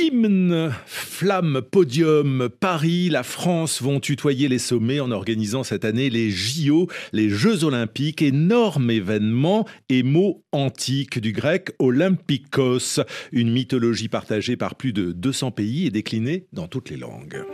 Hymne, flamme, podium, Paris, la France vont tutoyer les sommets en organisant cette année les JO, les Jeux Olympiques, énorme événement et mot antique du grec Olympikos, une mythologie partagée par plus de 200 pays et déclinée dans toutes les langues.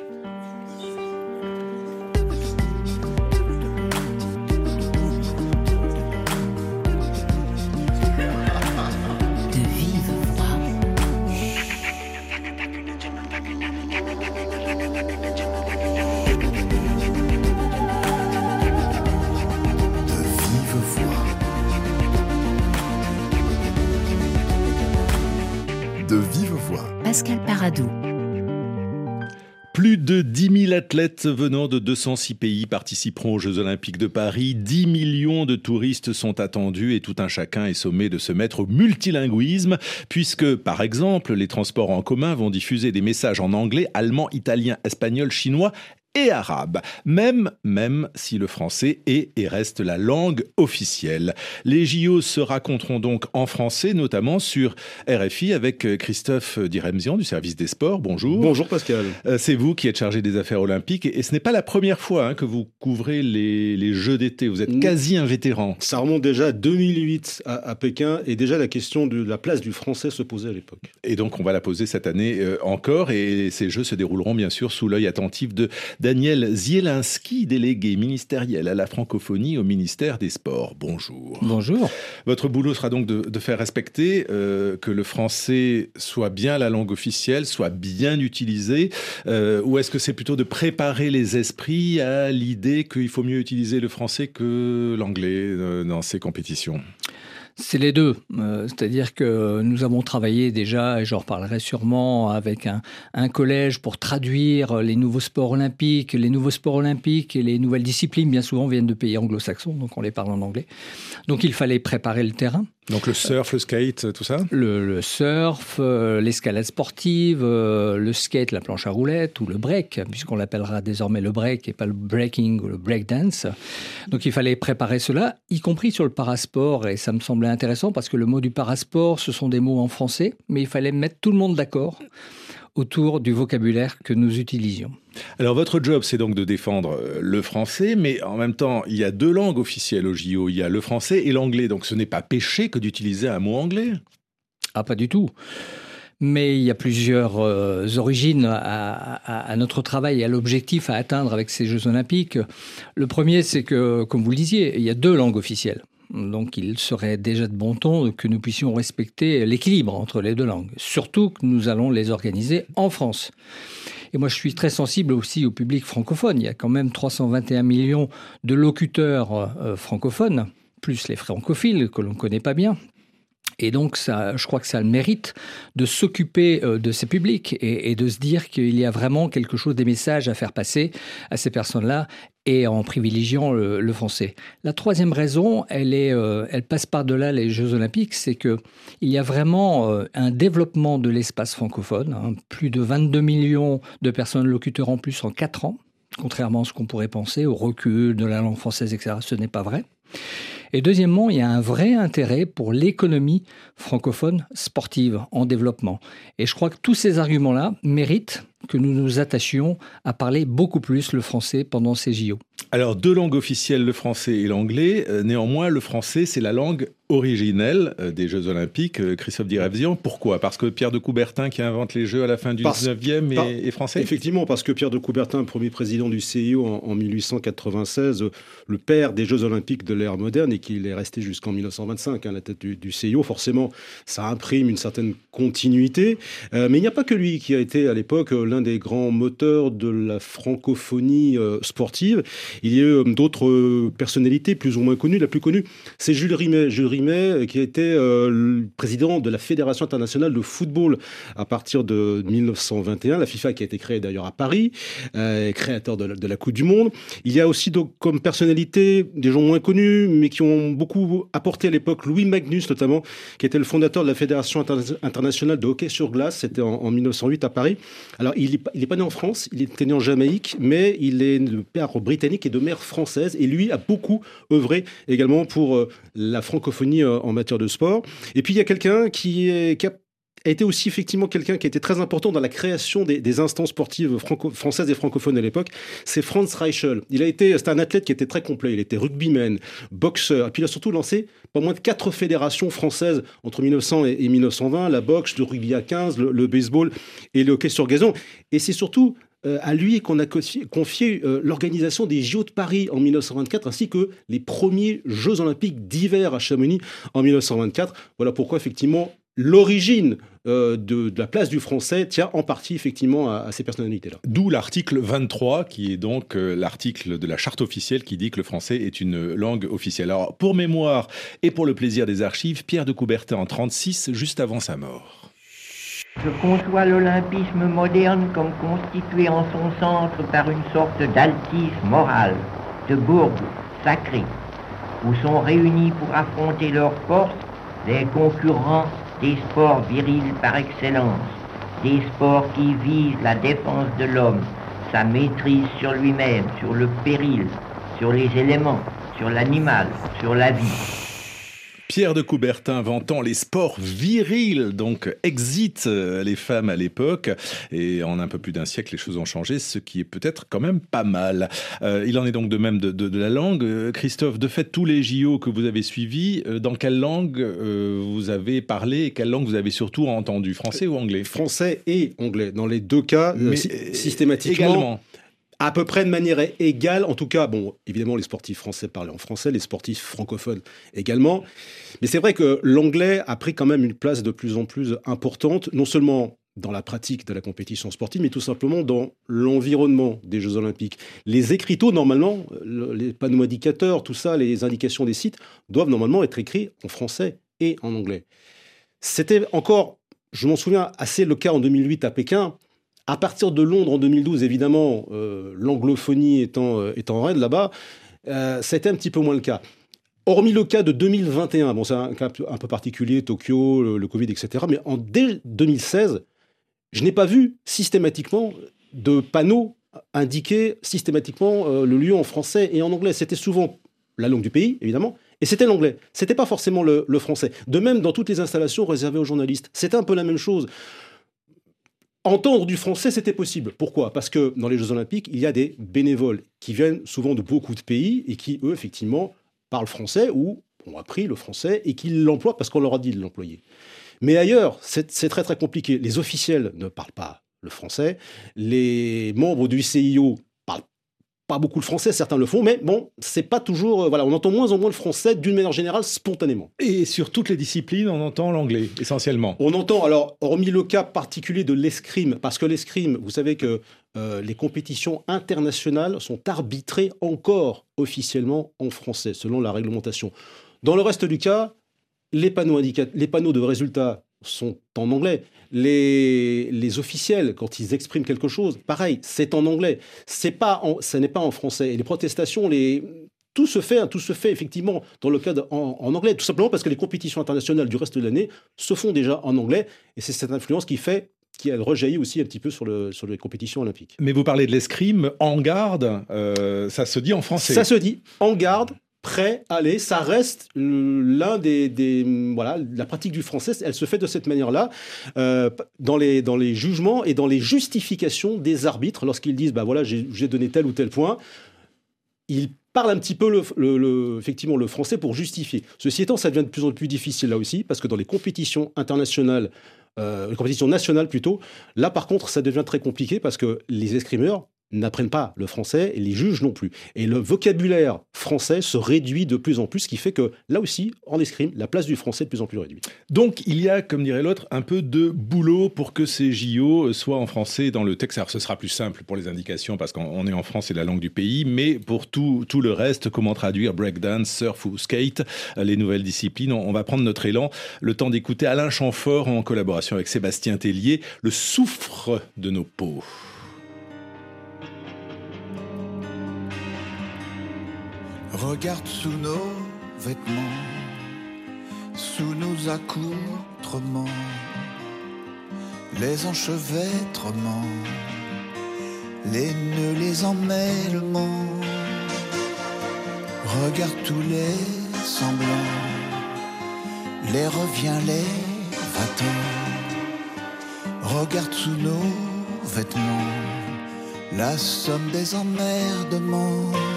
Plus de 10 000 athlètes venant de 206 pays participeront aux Jeux Olympiques de Paris. 10 millions de touristes sont attendus et tout un chacun est sommé de se mettre au multilinguisme puisque, par exemple, les transports en commun vont diffuser des messages en anglais, allemand, italien, espagnol, chinois et arabe, même, même si le français est et reste la langue officielle. Les JO se raconteront donc en français, notamment sur RFI avec Christophe Diremzian du service des sports. Bonjour. Bonjour Pascal. Euh, c'est vous qui êtes chargé des affaires olympiques et ce n'est pas la première fois hein, que vous couvrez les, les Jeux d'été. Vous êtes quasi un vétéran. Ça remonte déjà à 2008 à, à, Pékin et déjà la question de la place du français se posait à l'époque. Et donc on va la poser cette année euh, encore et ces Jeux se dérouleront bien sûr sous l'œil attentif de Daniel Zielinski, délégué ministériel à la francophonie au ministère des Sports. Bonjour. Bonjour. Votre boulot sera donc de, de faire respecter euh, que le français soit bien la langue officielle, soit bien utilisé, euh, ou est-ce que c'est plutôt de préparer les esprits à l'idée qu'il faut mieux utiliser le français que l'anglais euh, dans ces compétitions? C'est les deux. Euh, C'est-à-dire que nous avons travaillé déjà, et j'en reparlerai sûrement, avec un, un, collège pour traduire les nouveaux sports olympiques. Les nouveaux sports olympiques et les nouvelles disciplines, bien souvent, viennent de pays anglo-saxons, donc on les parle en anglais. Donc il fallait préparer le terrain. Donc le surf, le skate, tout ça Le, surf, euh, l'escalade sportive, euh, le skate, la planche à roulettes ou le break, puisqu'on l'appellera désormais le break et pas le breaking ou le break dance. Donc il fallait préparer cela, y compris sur le parasport, et ça me semblait intéressant parce que le mot du parasport, ce sont des mots en français, mais il fallait mettre tout le monde d'accord autour du vocabulaire que nous utilisions. Alors votre job, c'est donc de défendre le français, mais en même temps, il y a deux langues officielles au JO, il y a le français et l'anglais, donc ce n'est pas péché que d'utiliser un mot anglais? Ah, pas du tout. Mais il y a plusieurs euh, origines à, à, à, notre travail et à l'objectif à atteindre avec ces Jeux olympiques. Le premier, c'est que, comme vous le disiez, il y a deux langues officielles. Donc il serait déjà de bon ton que nous puissions respecter l'équilibre entre les deux langues, surtout que nous allons les organiser en France. Et moi, je suis très sensible aussi au public francophone. Il y a quand même 321 millions de locuteurs euh, francophones, plus les francophiles que l'on ne connaît pas bien. Et donc, ça, je crois que ça a le mérite de s'occuper euh, de ces publics et, de se dire qu'il y a vraiment quelque chose, des messages à faire passer à ces personnes-là et en privilégiant le, le, français. La troisième raison, elle, est, euh, elle passe par-delà les Jeux olympiques, c'est qu'il y a vraiment euh, un développement de l'espace francophone, hein, plus de 22 millions de personnes locuteurs en plus en 4 ans, contrairement à ce qu'on pourrait penser au recul de la langue française, etc. Ce n'est pas vrai. Et deuxièmement, il y a un vrai intérêt pour l'économie francophone sportive en développement. Et je crois que tous ces arguments-là méritent que nous nous attachions à parler beaucoup plus le français pendant ces JO. Alors, deux langues officielles, le français et l'anglais. Euh, néanmoins, le français, c'est la langue originelle euh, des Jeux Olympiques. Euh, Christophe Direvzian, pourquoi? Parce que Pierre de Coubertin, qui invente les Jeux à la fin du parce, 19e, est, par, est, français? Effectivement, parce que Pierre de Coubertin, premier président du CIO en, en 1896, le père des Jeux Olympiques de l'ère moderne et qu'il est resté jusqu'en 1925 hein, à la tête du, du, CIO, forcément, ça imprime une certaine continuité. Euh, mais il n'y a pas que lui qui a été à l'époque l'un des grands moteurs de la francophonie euh, sportive. Il y a eu d'autres personnalités plus ou moins connues. La plus connue, c'est Jules Rimet. Jules Rimet, qui était euh, le président de la Fédération internationale de football à partir de 1921, la FIFA qui a été créée d'ailleurs à Paris, euh, créateur de la, Coupe du Monde. Il y a aussi donc comme personnalité des gens moins connus, mais qui ont beaucoup apporté à l'époque, Louis Magnus notamment, qui était le fondateur de la Fédération inter internationale de hockey sur glace, c'était en, en, 1908 à Paris. Alors il n'est il est pas né en France, il était né en Jamaïque, mais il est de père britannique et de mère française, et lui a beaucoup œuvré également pour euh, la francophonie en matière de sport. Et puis il y a quelqu'un qui, est, qui a été aussi effectivement quelqu'un qui a été très important dans la création des, instances sportives françaises et francophones à l'époque. C'est Franz Reichel. Il a été, c'était un athlète qui était très complet. Il était rugbyman, boxeur, et puis il a surtout lancé pas moins de quatre fédérations françaises entre 1900 et, 1920 la boxe, le rugby à 15, le baseball et le hockey sur gazon. Et c'est surtout euh, à lui qu'on a confié euh, l'organisation des JO de Paris en 1924 ainsi que les premiers Jeux olympiques d'hiver à Chamonix en 1924. Voilà pourquoi effectivement l'origine euh, de, la place du français tient en partie effectivement à, ces personnalités-là. D'où l'article 23, qui est donc l'article de la charte officielle qui dit que le français est une langue officielle. Alors, pour mémoire et pour le plaisir des archives, Pierre de Coubertin en 36, juste avant sa mort. Je conçois l'olympisme moderne comme constitué en son centre par une sorte d'altis morale, de bourg sacré, où sont réunis pour affronter leurs forces les concurrents des sports virils par excellence, des sports qui visent la défense de l'homme, sa maîtrise sur lui-même, sur le péril, sur les éléments, sur l'animal, sur la vie. Pierre de Coubertin inventant les sports virils, donc exit euh, les femmes à l'époque. Et en un peu plus d'un siècle, les choses ont changé, ce qui est peut-être quand même pas mal. Euh, il en est donc de même de, la langue. Euh, Christophe, de fait, tous les JO que vous avez suivis, dans quelle langue vous avez parlé et quelle langue vous avez surtout entendu? Français ou anglais? Français et anglais. Dans les deux cas, Mais, systématiquement. Également à peu près de manière égale. En tout cas, bon, évidemment, les sportifs français parlaient en français, les sportifs francophones également. Mais c'est vrai que l'anglais a pris quand même une place de plus en plus importante, non seulement dans la pratique de la compétition sportive, mais tout simplement dans l'environnement des Jeux Olympiques. Les écriteaux, normalement, les panneaux indicateurs, tout ça, les indications des sites, doivent normalement être écrits en français et en anglais. C'était encore, je m'en souviens, assez le cas en 2008 à Pékin, à partir de Londres en 2012, évidemment, euh, l'anglophonie étant, euh, étant raide là-bas, euh, c'était un petit peu moins le cas. Hormis le cas de 2021, bon, c'est un cas un peu particulier, Tokyo, le, Covid, etc. Mais en dès 2016, je n'ai pas vu systématiquement de panneaux indiquer systématiquement le lieu en français et en anglais. C'était souvent la langue du pays, évidemment, et c'était l'anglais. C'était pas forcément le, le, français. De même, dans toutes les installations réservées aux journalistes, c'était un peu la même chose. Entendre du français, c'était possible. Pourquoi? Parce que dans les Jeux Olympiques, il y a des bénévoles qui viennent souvent de beaucoup de pays et qui, eux, effectivement, parlent français ou ont appris le français et qui l'emploient parce qu'on leur a dit de l'employer. Mais ailleurs, c'est très très compliqué. Les officiels ne parlent pas le français. Les membres du CIO pas beaucoup le français, certains le font, mais bon, c'est pas toujours. Euh, voilà, on entend moins en moins le français d'une manière générale, spontanément. Et sur toutes les disciplines, on entend l'anglais, essentiellement. On entend, alors, hormis le cas particulier de l'escrime, parce que l'escrime, vous savez que euh, les compétitions internationales sont arbitrées encore officiellement en français, selon la réglementation. Dans le reste du cas, les panneaux, les panneaux de résultats sont en anglais. Les, les, officiels, quand ils expriment quelque chose, pareil, c'est en anglais. C'est pas ce n'est pas en français. Et les protestations, les, tout se fait, tout se fait effectivement dans le cadre en, anglais, tout simplement parce que les compétitions internationales du reste de l'année se font déjà en anglais. Et c'est cette influence qui fait qui elle rejaillit aussi un petit peu sur, le, sur les compétitions olympiques. Mais vous parlez de l'escrime, en garde, euh, ça se dit en français. Ça se dit en garde, prêt, allez, ça reste l'un des, voilà, la pratique du français, elle se fait de cette manière-là euh, dans les dans les jugements et dans les justifications des arbitres lorsqu'ils disent bah voilà j'ai donné tel ou tel point, ils parlent un petit peu le, effectivement le français pour justifier. Ceci étant, ça devient de plus en plus difficile là aussi parce que dans les compétitions internationales euh, les compétitions nationales plutôt. Là, par contre, ça devient très compliqué parce que les escrimeurs n'apprennent pas le français et les juges non plus. Et le vocabulaire français se réduit de plus en plus, ce qui fait que là aussi, en escrime, la place du français est de plus en plus réduite. Donc il y a, comme dirait l'autre, un peu de boulot pour que ces JO soient en français dans le texte. Alors ce sera plus simple pour les indications parce qu'on est en France, c'est la langue du pays, mais pour tout, tout le reste, comment traduire breakdance, surf ou skate, les nouvelles disciplines, on va prendre notre élan, le temps d'écouter Alain Chamfort en collaboration avec Sébastien Tellier, le souffre de nos peaux. Regarde sous nos vêtements, sous nos accoutrements, les enchevêtrements, les nœuds, les emmêlements. Regarde tous les semblants, les reviens, les va Regarde sous nos vêtements la somme des emmerdements.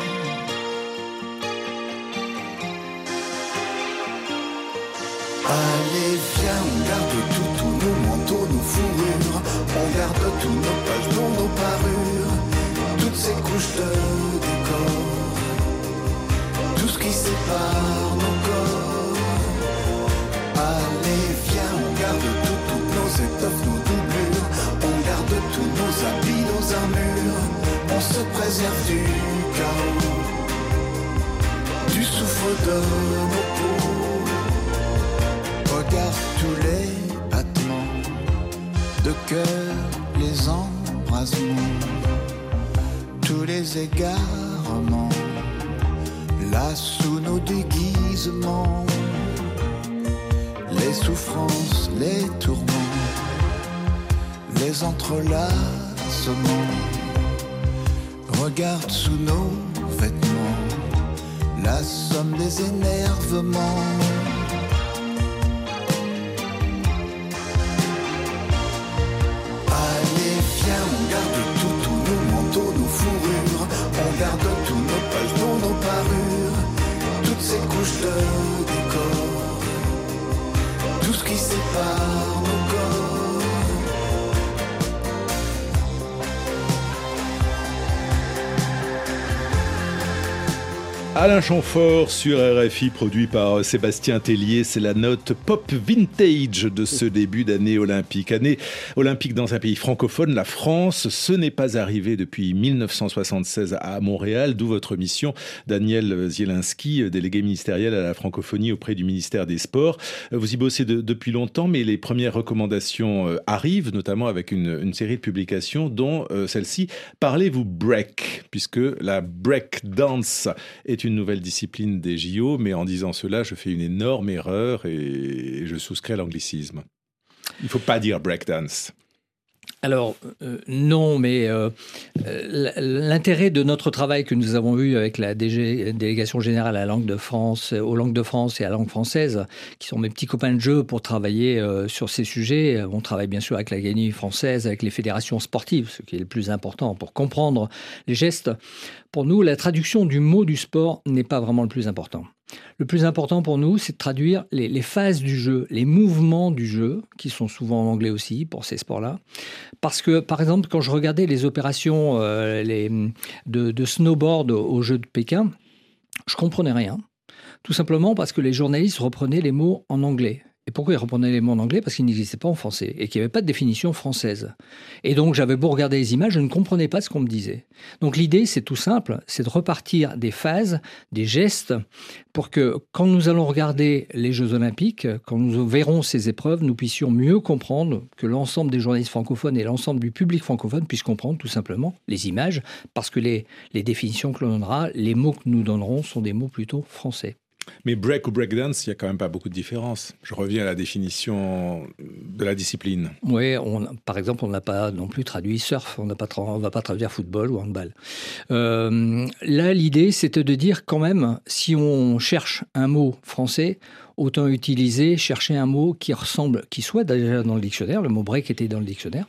Allez, viens, on garde tout, tous nos manteaux, nos fourrures. On garde tous nos pages, nos parures. Toutes ces couches de décor. Tout ce qui sépare nos corps. Allez, viens, on garde tout, toutes nos étoffes, nos doublures. On garde tous nos habits, nos armures. On se préserve du chaos. Du souffle de nos peaux tous les battements de cœur, les embrasements, tous les égarements, là sous nos déguisements, les souffrances, les tourments, les entrelacements. Regarde sous nos vêtements la somme des énervements. Ce Alain Chamfort sur RFI, produit par Sébastien Tellier. C'est la note pop vintage de ce début d'année olympique. Année olympique dans un pays francophone, la France. Ce n'est pas arrivé depuis 1976 à Montréal, d'où votre mission, Daniel Zielinski, délégué ministériel à la francophonie auprès du ministère des Sports. Vous y bossez de- depuis longtemps, mais les premières recommandations euh, arrivent, notamment avec une, une série de publications, dont euh, celle-ci. Parlez-vous break, puisque la break dance est une nouvelle discipline des JO, mais en disant cela, je fais une énorme erreur et je souscris à l'anglicisme. Il ne faut pas dire breakdance. Alors, euh, non, mais euh, euh, l'intérêt de notre travail que nous avons eu avec la délégation générale à la langue de France, aux langues de France et à la langue française, qui sont mes petits copains de jeu pour travailler sur ces sujets. On travaille bien sûr avec l'Académie française, avec les fédérations sportives, ce qui est le plus important pour comprendre les gestes. Pour nous, la traduction du mot du sport n'est pas vraiment le plus important. Le plus important pour nous, c'est de traduire les, phases du jeu, les mouvements du jeu, qui sont souvent en anglais aussi pour ces sports-là. Parce que, par exemple, quand je regardais les opérations euh, les, de, snowboard aux Jeux de Pékin, je comprenais rien. Tout simplement parce que les journalistes reprenaient les mots en anglais. Et pourquoi ils reprenaient les mots en anglais? Parce qu'ils n'existaient pas en français et qu'il n'y avait pas de définition française. Et donc j'avais beau regarder les images, je ne comprenais pas ce qu'on me disait. Donc l'idée, c'est tout simple, c'est de repartir des phases, des gestes, pour que quand nous allons regarder les Jeux olympiques, quand nous verrons ces épreuves, nous puissions mieux comprendre, que l'ensemble des journalistes francophones et l'ensemble du public francophone puissent comprendre tout simplement les images, parce que les, les définitions que l'on donnera, les mots que nous donnerons sont des mots plutôt français. Mais break ou breakdance, il n'y a quand même pas beaucoup de différence. Je reviens à la définition de la discipline. Oui, on, par exemple, on n'a pas non plus traduit surf, on ne va pas traduire football ou handball. Euh, là, l'idée, c'était de dire quand même, si on cherche un mot français, autant utiliser, chercher un mot qui ressemble, qui soit déjà dans le dictionnaire, le mot break était dans le dictionnaire,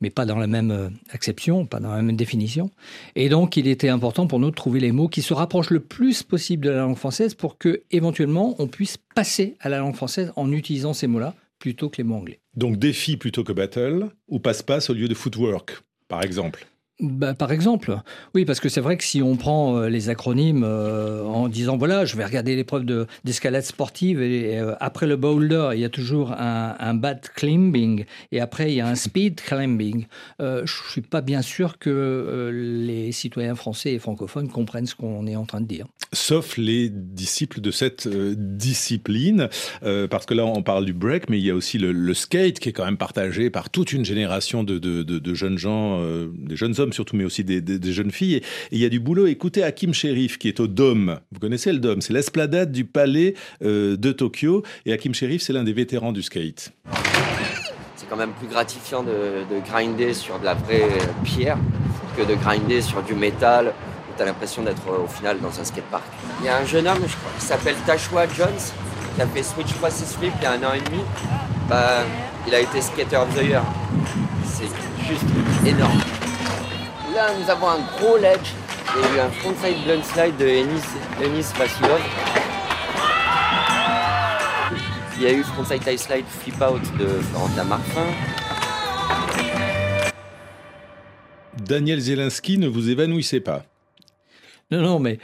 mais pas dans la même acception, pas dans la même définition. Et donc, il était important pour nous de trouver les mots qui se rapprochent le plus possible de la langue française pour que, éventuellement, on puisse passer à la langue française en utilisant ces mots-là plutôt que les mots anglais. Donc, défi plutôt que battle, ou passe-passe au lieu de footwork, par exemple bah, par exemple, oui, parce que c'est vrai que si on prend euh, les acronymes euh, en disant voilà, je vais regarder l'épreuve d'escalade sportive et euh, après le boulder, il y a toujours un, un bat climbing et après il y a un speed climbing. je suis pas bien sûr que les citoyens français et francophones comprennent ce qu'on est en train de dire. Sauf les disciples de cette discipline, parce que là on parle du break, mais il y a aussi le, skate qui est quand même partagé par toute une génération de, de, jeunes gens, des jeunes hommes surtout, mais aussi des, jeunes filles. Et il y a du boulot. Écoutez Hakim Sherif, qui est au Dôme. Vous connaissez le Dôme C'est l'esplanade du palais euh, de Tokyo. Et Hakim Sherif, c'est l'un des vétérans du skate. C'est quand même plus gratifiant de, grinder sur de la vraie pierre que de grinder sur du métal où tu as l'impression d'être au final dans un skatepark. Il y a un jeune homme, je crois, qui s'appelle Tashua Jones, qui a fait Switch Process Flip il y a un an et demi. bah, Il a été skater of the year. C'est juste énorme. Là, nous avons un gros ledge. Il y a eu un frontside blunt slide de Enis Vasilov. Il y a eu frontside tie slide flip out de Florentin Marfin. Daniel Zelensky, ne vous évanouissez pas. Non, non, mais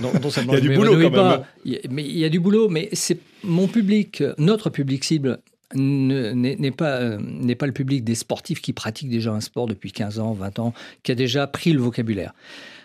non, non il y a du boulot quand même. mais il y a du boulot, mais c'est mon public, notre public cible n'est pas, n'est pas le public des sportifs qui pratiquent déjà un sport depuis 15 ans, 20 ans, qui a déjà pris le vocabulaire.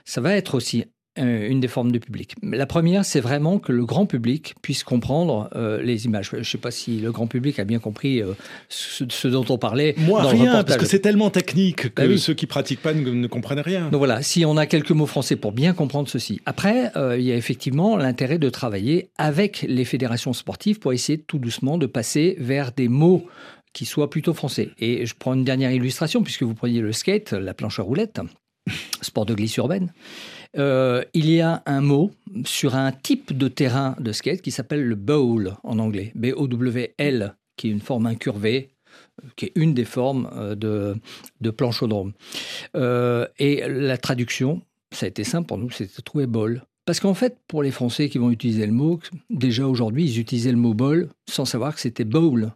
Ça va être aussi euh, une des formes de public. La première, c'est vraiment que le grand public puisse comprendre euh, les images. Je ne sais pas si le grand public a bien compris euh, ce, dont on parlait. Moi, rien, parce que c'est tellement technique que bah ceux qui pratiquent pas ne, comprennent rien. Donc voilà, si on a quelques mots français pour bien comprendre ceci. Après, il y a effectivement l'intérêt de travailler avec les fédérations sportives pour essayer tout doucement de passer vers des mots qui soient plutôt français. Et je prends une dernière illustration, puisque vous preniez le skate, la planche à roulettes, sport de glisse urbaine. Euh, il y a un mot sur un type de terrain de skate qui s'appelle le bowl en anglais, B-O-W-L, qui est une forme incurvée, qui est une des formes euh, de, planchodrome. Euh, et la traduction, ça a été simple pour nous, de trouver bowl. Parce qu'en fait, pour les Français qui vont utiliser le mot, déjà aujourd'hui, ils utilisaient le mot bowl sans savoir que c'était bowl.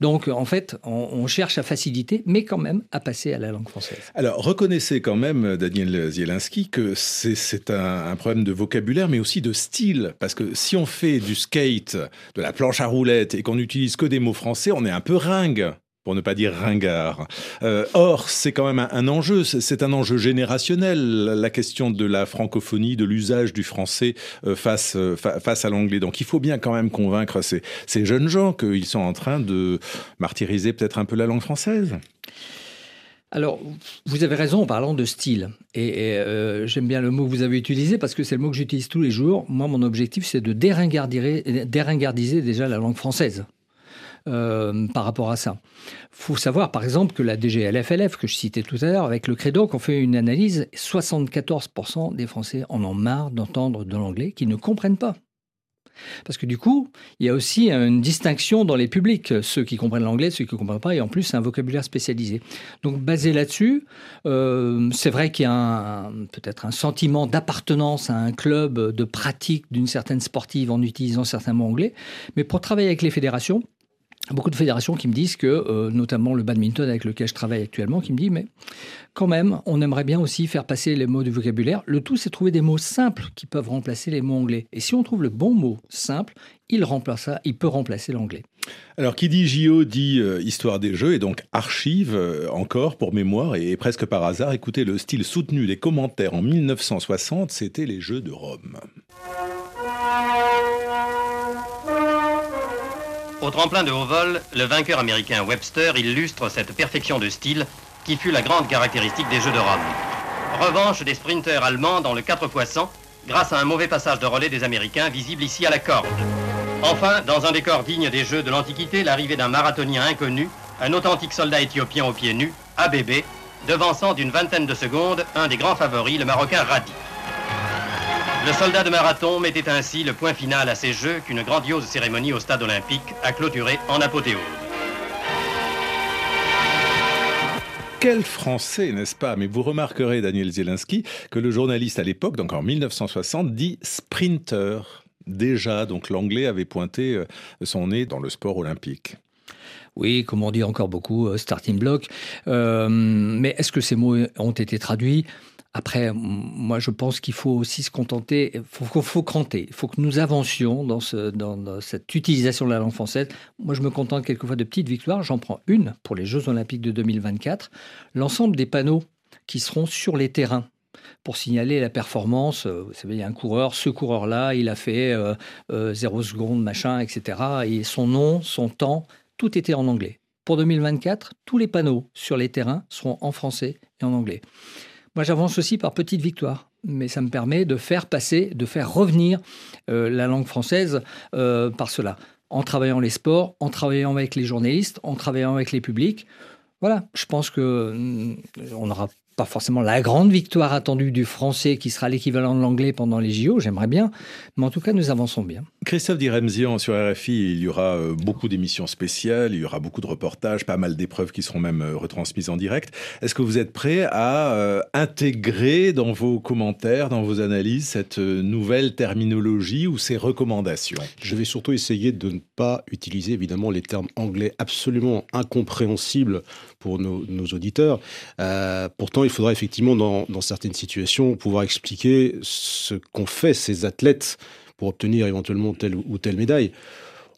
Donc, en fait, on, cherche à faciliter, mais quand même à passer à la langue française. Alors, reconnaissez quand même, Daniel Zielinski, que c'est un, un, problème de vocabulaire, mais aussi de style. Parce que si on fait du skate, de la planche à roulettes, et qu'on n'utilise que des mots français, on est un peu ringue pour ne pas dire ringard. Euh, or, c'est quand même un, enjeu, c'est un enjeu générationnel, la question de la francophonie, de l'usage du français euh, face, euh, face à l'anglais. Donc il faut bien quand même convaincre ces, ces jeunes gens qu'ils sont en train de martyriser peut-être un peu la langue française. Alors, vous avez raison en parlant de style. Et, j'aime bien le mot que vous avez utilisé parce que c'est le mot que j'utilise tous les jours. Moi, mon objectif, c'est de déringardiser déjà la langue française. Euh, par rapport à ça. Faut savoir, par exemple, que la DGLFLF, que je citais tout à l'heure, avec le Credo, qu'on fait une analyse, 74% des Français en ont marre d'entendre de l'anglais, qui ne comprennent pas. Parce que du coup, il y a aussi une distinction dans les publics, ceux qui comprennent l'anglais, ceux qui ne comprennent pas, et en plus, c'est un vocabulaire spécialisé. Donc, basé là-dessus, euh, c'est vrai qu'il y a peut-être un sentiment d'appartenance à un club, de pratique d'une certaine sportive en utilisant certains mots anglais, mais pour travailler avec les fédérations, beaucoup de fédérations qui me disent que, euh, notamment le badminton avec lequel je travaille actuellement, qui me dit, mais quand même, on aimerait bien aussi faire passer les mots du vocabulaire. Le tout, c'est trouver des mots simples qui peuvent remplacer les mots anglais. Et si on trouve le bon mot simple, il remplace il peut remplacer l'anglais. Alors, qui dit JO dit euh, histoire des jeux et donc archive euh, encore pour mémoire et, presque par hasard. Écoutez, le style soutenu des commentaires en 1960, c'était les Jeux de Rome. Au tremplin de haut vol, le vainqueur américain Webster illustre cette perfection de style qui fut la grande caractéristique des Jeux de Rome. Revanche des sprinteurs allemands dans le 4 x grâce à un mauvais passage de relais des Américains visible ici à la corde. Enfin, dans un décor digne des Jeux de l'Antiquité, l'arrivée d'un marathonien inconnu, un authentique soldat éthiopien aux pieds nus, ABB, devançant d'une vingtaine de secondes un des grands favoris, le Marocain Radi. Le soldat de marathon mettait ainsi le point final à ces Jeux qu'une grandiose cérémonie au stade olympique a clôturé en apothéose. Quel français, n'est-ce pas? Mais vous remarquerez, Daniel Zielinski, que le journaliste à l'époque, donc en 1960, dit sprinter. Déjà, donc l'anglais avait pointé euh, son nez dans le sport olympique. Oui, comme on dit encore beaucoup, euh, starting block. Euh, mais est-ce que ces mots ont été traduits? Après, moi, je pense qu'il faut aussi se contenter, il faut, faut, cranter, il faut que nous avancions dans, ce, dans, cette utilisation de la langue française. Moi, je me contente quelquefois de petites victoires. J'en prends une pour les Jeux Olympiques de 2024. L'ensemble des panneaux qui seront sur les terrains pour signaler la performance. Euh, vous savez, il y a un coureur, ce coureur-là, il a fait 0 euh, euh, secondes, machin, etc. Et son nom, son temps, tout était en anglais. Pour 2024, tous les panneaux sur les terrains seront en français et en anglais. Moi, j'avance aussi par petites victoires, mais ça me permet de faire passer, de faire revenir euh, la langue française euh, par cela, en travaillant les sports, en travaillant avec les journalistes, en travaillant avec les publics. Voilà, je pense que mm, on aura pas forcément la grande victoire attendue du français qui sera l'équivalent de l'anglais pendant les JO, j'aimerais bien, mais en tout cas nous avançons bien. Christophe Diremzian sur RFI, il y aura euh, beaucoup d'émissions spéciales, il y aura beaucoup de reportages, pas mal d'épreuves qui seront même euh, retransmises en direct. Est-ce que vous êtes prêt à euh, intégrer dans vos commentaires, dans vos analyses, cette nouvelle terminologie ou ces recommandations? Je vais surtout essayer de ne pas utiliser évidemment les termes anglais absolument incompréhensibles pour nos, auditeurs. pourtant, il faudra effectivement, dans, certaines situations, pouvoir expliquer ce qu'ont fait ces athlètes pour obtenir éventuellement telle ou telle médaille.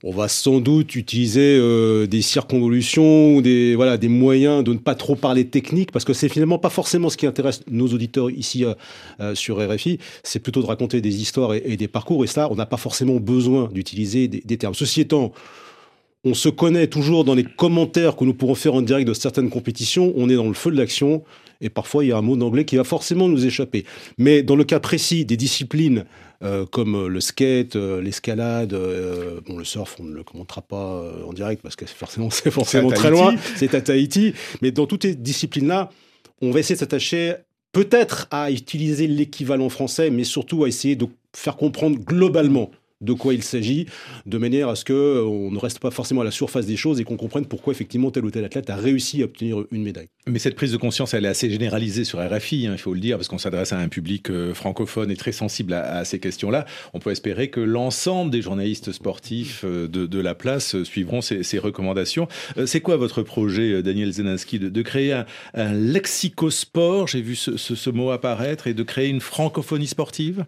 On va sans doute utiliser euh, des circonvolutions ou des, voilà, des moyens de ne pas trop parler technique, parce que c'est finalement pas forcément ce qui intéresse nos auditeurs ici euh, euh, sur RFI, c'est plutôt de raconter des histoires et, des parcours, et ça, on n'a pas forcément besoin d'utiliser des, des termes. Ceci étant, on se connaît toujours dans les commentaires que nous pourrons faire en direct de certaines compétitions, on est dans le feu de l'action, et parfois il y a un mot d'anglais qui va forcément nous échapper. Mais dans le cas précis des disciplines euh, comme euh, le skate, euh, l'escalade, bon le surf on ne le commentera pas en direct parce que forcément c'est forcément très loin, c'est à Tahiti. Mais dans toutes ces disciplines-là, on va essayer de s'attacher peut-être à utiliser l'équivalent français, mais surtout à essayer de faire comprendre globalement de quoi il s'agit, de manière à ce qu'on euh, ne reste pas forcément à la surface des choses et qu'on comprenne pourquoi effectivement tel ou tel athlète a réussi à obtenir une médaille. Mais cette prise de conscience, elle est assez généralisée sur RFI, hein, il faut le dire, parce qu'on s'adresse à un public euh, francophone et très sensible à, ces questions-là. On peut espérer que l'ensemble des journalistes sportifs euh, de, la place suivront ces, recommandations. C'est quoi votre projet, Daniel Zeninski, de, créer un, lexicosport, j'ai vu ce mot apparaître, et de créer une francophonie sportive?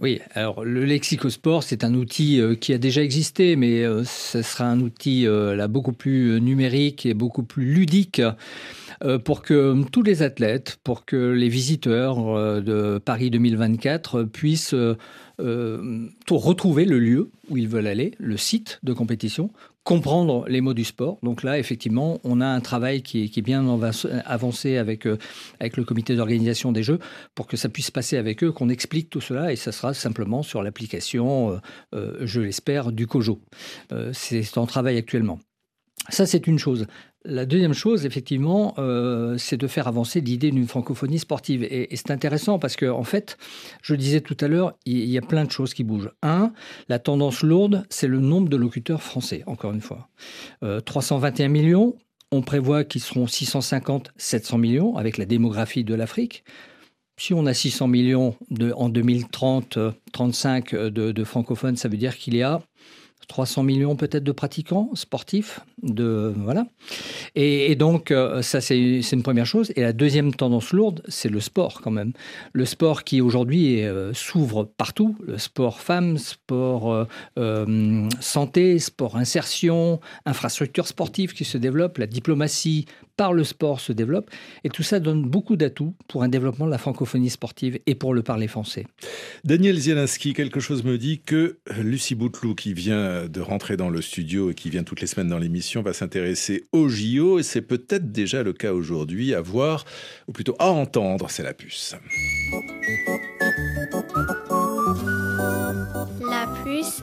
Oui, alors le lexicosport, c'est un outil euh, qui a déjà existé, mais euh, ce sera un outil euh, beaucoup plus numérique et beaucoup plus ludique pour que tous les athlètes, pour que les visiteurs de Paris 2024 puissent retrouver le lieu où ils veulent aller, le site de compétition, comprendre les mots du sport. Donc là, effectivement, on a un travail qui est, bien avancé avec, euh, avec le comité d'organisation des Jeux pour que ça puisse passer avec eux, qu'on explique tout cela et ça sera simplement sur l'application, euh, euh, je l'espère, du COJO. C'est en travail actuellement. Ça, c'est une chose. La deuxième chose, effectivement, euh, c'est de faire avancer l'idée d'une francophonie sportive. Et, c'est intéressant parce que, en fait, je disais tout à l'heure, il y, a plein de choses qui bougent. Un, la tendance lourde, c'est le nombre de locuteurs français, encore une fois. 321 euh, millions, on prévoit qu'ils seront 650, 700 millions avec la démographie de l'Afrique. Si on a 600 millions en 2030, 35 euh, de francophones, ça veut dire qu'il y a 300 millions peut-être de pratiquants sportifs. De, voilà. Et, donc, euh, ça, c'est une première chose. Et la deuxième tendance lourde, c'est le sport quand même. Le sport qui aujourd'hui euh, s'ouvre partout. Le sport femmes, sport euh, santé, sport insertion, infrastructure sportive qui se développe, la diplomatie par le sport se développe. Et tout ça donne beaucoup d'atouts pour un développement de la francophonie sportive et pour le parler français. Daniel Zielinski, quelque chose me dit que Lucie Bouteloup, qui vient de rentrer dans le studio et qui vient toutes les semaines dans l'émission, va s'intéresser au JO. Et c'est peut-être déjà le cas aujourd'hui, à voir, ou plutôt à entendre, c'est la puce. La puce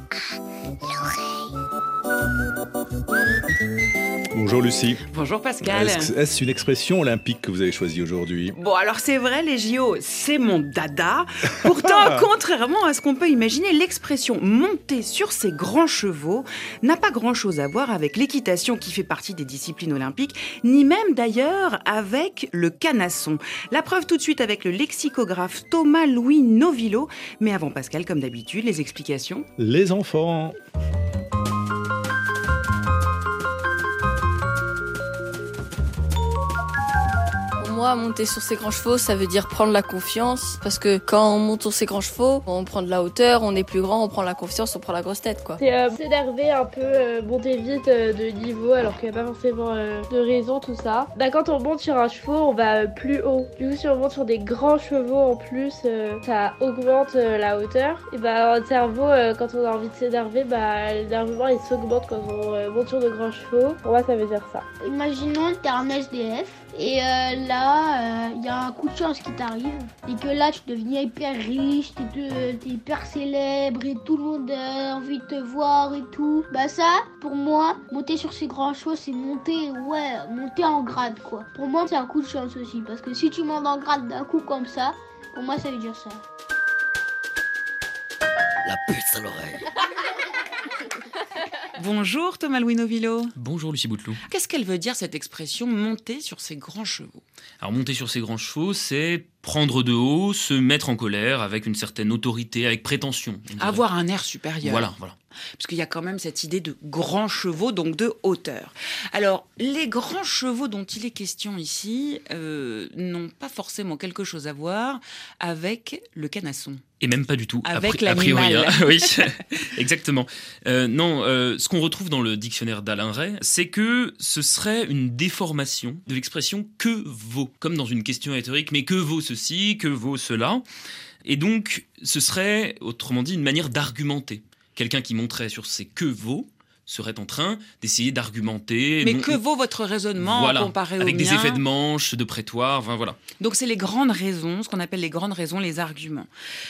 Bonjour Lucie. Bonjour Pascal. Est-ce une expression olympique que vous avez choisie aujourd'hui? Bon, alors c'est vrai, les JO, c'est mon dada. Pourtant, contrairement à ce qu'on peut imaginer, l'expression monter sur ses grands chevaux n'a pas grand-chose à voir avec l'équitation qui fait partie des disciplines olympiques, ni même d'ailleurs avec le canasson. La preuve tout de suite avec le lexicographe Thomas Louis Novillo. Mais avant Pascal, comme d'habitude, les explications. Les enfants. Moi, monter sur ses grands chevaux, ça veut dire prendre la confiance. Parce que quand on monte sur ses grands chevaux, on prend de la hauteur, on est plus grand, on prend la confiance, on prend la grosse tête, quoi. C'est euh, s'énerver un peu, euh, monter vite euh, de niveau alors qu'il n'y a pas forcément de raison, tout ça. Bah, quand on monte sur un cheval, on va plus haut. Du coup, si on monte sur des grands chevaux en plus, ça augmente la hauteur. Et bah, notre cerveau, quand on a envie de s'énerver, bah, l'énervement il s'augmente quand on monte sur de grands chevaux. Pour moi, ça veut dire ça. Imaginons que t'es un SDF et là, il y a un coup de chance qui t'arrive et que là, tu deviens hyper riche, t'es hyper célèbre et tout le monde a envie de te voir et tout. Bah ça, pour moi, monter sur ces grands chevaux, c'est monter, ouais, monter en grade quoi. Pour moi, c'est un coup de chance aussi parce que si tu montes en grade d'un coup comme ça, pour moi, ça veut dire ça. La puce à l'oreille. Bonjour Thomas Louis Novillo. Bonjour Lucie Bouteloup. Qu'est-ce qu'elle veut dire cette expression monter sur ses grands chevaux? Alors monter sur ses grands chevaux, c'est prendre de haut, se mettre en colère avec une certaine autorité, avec prétention. Avoir un air supérieur. Voilà, voilà. Parce qu'il y a quand même cette idée de grands chevaux, donc de hauteur. Alors, les grands chevaux dont il est question ici euh, n'ont pas forcément quelque chose à voir avec le canasson. Et même pas du tout. Avec a, priori, hein. oui, exactement. Euh, non, euh, ce qu'on retrouve dans le dictionnaire d'Alain Ray, c'est que ce serait une déformation de l'expression que vaut, comme dans une question rhétorique, mais que vaut ceci, que vaut cela Et donc, ce serait, autrement dit, une manière d'argumenter. Quelqu'un qui montrait sur ses que vaut serait en train d'essayer d'argumenter. Mais que vaut votre raisonnement comparé au Avec des effets de manche, de prétoire, enfin, voilà. Donc c'est les grandes raisons, ce qu'on appelle les grandes raisons, les arguments.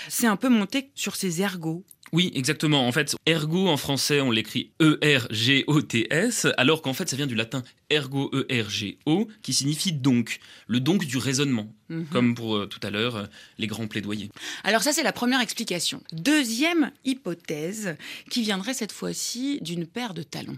C'est un peu monté sur ces ergots. Oui, exactement. En fait, ergo en français, on l'écrit E-R-G-O-T-S, alors qu'en fait, ça vient du latin ergo, E-R-G-O, qui signifie donc, le donc du raisonnement, mhm. comme pour euh, tout à l'heure, euh, les grands plaidoyers. Alors ça, c'est la première explication. Deuxième hypothèse, qui viendrait cette fois-ci d'une paire de talons.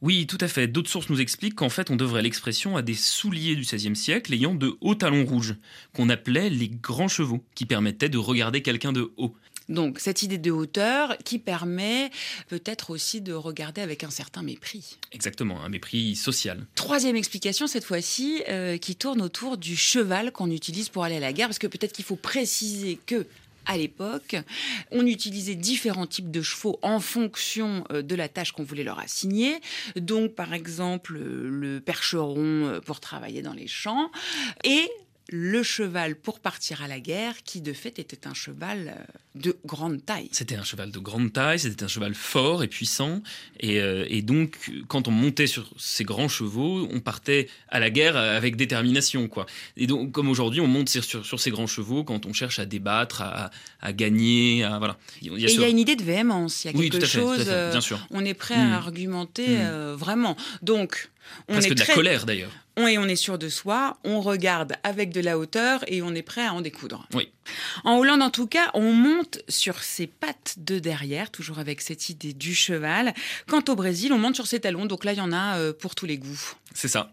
Oui, tout à fait. D'autres sources nous expliquent qu'en fait, on devrait l'expression à des souliers du XVIe siècle ayant de hauts talons rouges, qu'on appelait les grands chevaux, qui permettaient de regarder quelqu'un de haut. Donc cette idée de hauteur qui permet peut-être aussi de regarder avec un certain mépris. Exactement, un mépris social. Troisième explication cette fois-ci euh, qui tourne autour du cheval qu'on utilise pour aller à la guerre, parce que peut-être qu'il faut préciser que à l'époque, on utilisait différents types de chevaux en fonction euh, de la tâche qu'on voulait leur assigner. Donc, par exemple, le percheron euh, pour travailler dans les champs et le cheval pour partir à la guerre, qui de fait était un cheval euh, de grande taille. C'était un cheval de grande taille, c'était un cheval fort et puissant. Euh, et, donc, quand on montait sur ces grands chevaux, on partait à la guerre avec détermination. quoi. Et donc, comme aujourd'hui, on monte sur, ces grands chevaux quand on cherche à débattre, à, gagner. voilà. Il y a et il y a une idée de véhémence. Il y a quelque chose. bien sûr. Euh, on est prêt à hmm. argumenter hmm. vraiment. Donc, on Presque est de la colère d'ailleurs on, et on est sûr de soi, on regarde avec de la hauteur et on est prêt à en découdre. Oui. En Hollande, en tout cas, on monte sur ses pattes de derrière, toujours avec cette idée du cheval. Quant au Brésil, on monte sur ses talons, donc là, il y en a euh, pour tous les goûts. C'est ça.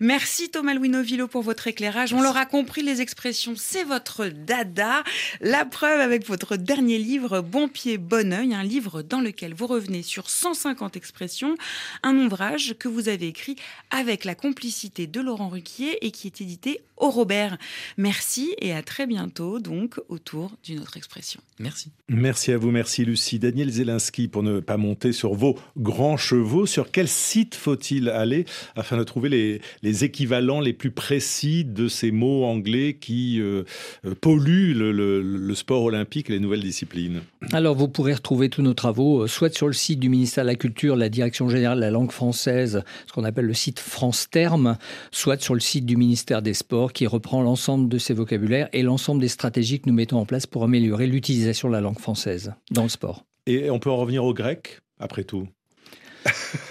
Merci Thomas Louis Novillo pour votre éclairage. On l'aura compris, les expressions, c'est votre dada. La preuve avec votre dernier livre, Bon pied, bon oeil, un livre dans lequel vous revenez sur 150 expressions, un ouvrage que vous avez écrit avec la complicité de Laurent Ruquier et qui est édité au Robert. Merci et à très bientôt donc autour d'une autre expression. Merci. Merci à vous, merci Lucie. Daniel Zelinski, pour ne pas monter sur vos grands chevaux, sur quel site faut-il aller afin de trouver les, les, équivalents les plus précis de ces mots anglais qui euh, euh, polluent le, le, sport olympique et les nouvelles disciplines? Alors vous pourrez retrouver tous nos travaux euh, soit sur le site du ministère de la Culture, la Direction générale de la langue française, ce qu'on appelle le site France Terme, soit sur le site du ministère des Sports qui reprend l'ensemble de ces vocabulaires et l'ensemble des stratégies que nous mettons en place pour améliorer l'utilisation de la langue française dans le sport. Et on peut en revenir au grec, après tout?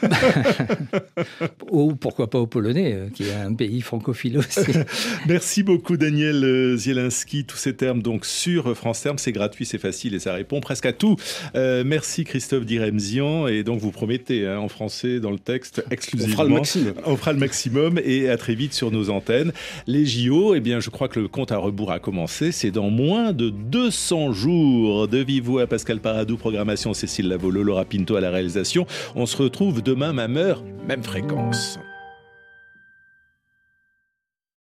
Ou pourquoi pas au Polonais, euh, qui est un pays francophile aussi. Merci beaucoup Daniel euh, Zielinski. Tous ces termes donc sur France Terme, c'est gratuit, c'est facile et ça répond presque à tout. Euh, merci Christophe Diremzian et donc vous promettez hein, en français dans le texte exclusivement. On fera le maximum. On fera le maximum et à très vite sur nos antennes. Les JO, eh bien je crois que le compte à rebours a commencé. C'est dans moins de 200 jours. De vivo à Pascal Paradou, programmation Cécile Lavolo, Laura Pinto à la réalisation. On se retrouve demain, même heure, même fréquence.